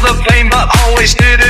the pain, but always did it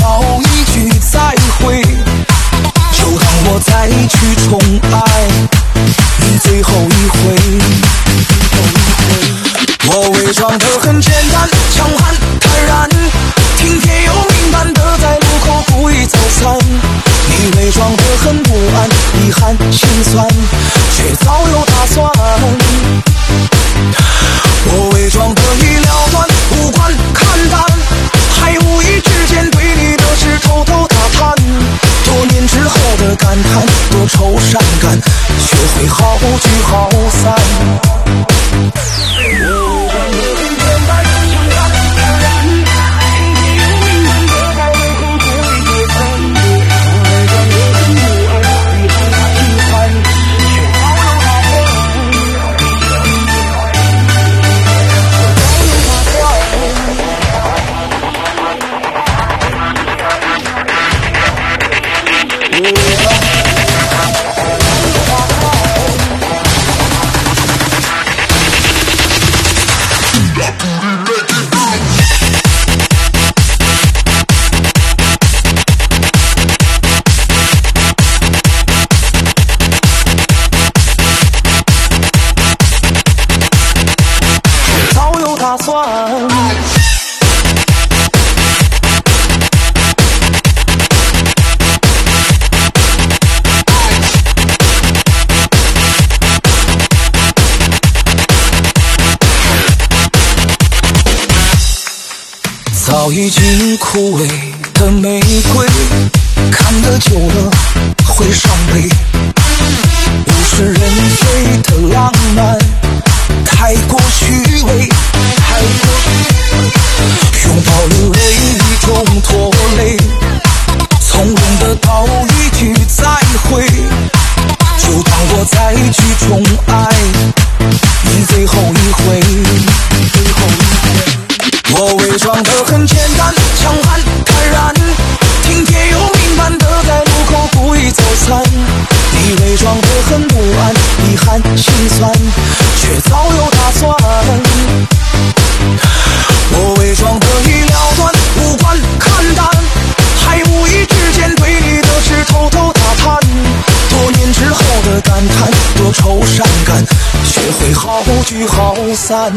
道一句再会就当我再去宠爱。你好。久了会伤悲。物是人非的浪漫太过虚伪太过。拥抱沦为一种拖累从容的道一句再会。就当我再去宠爱你最后一回最后一回。我伪装的散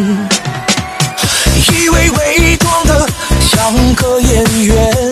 以为伪装的像个演员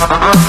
Uh-uh.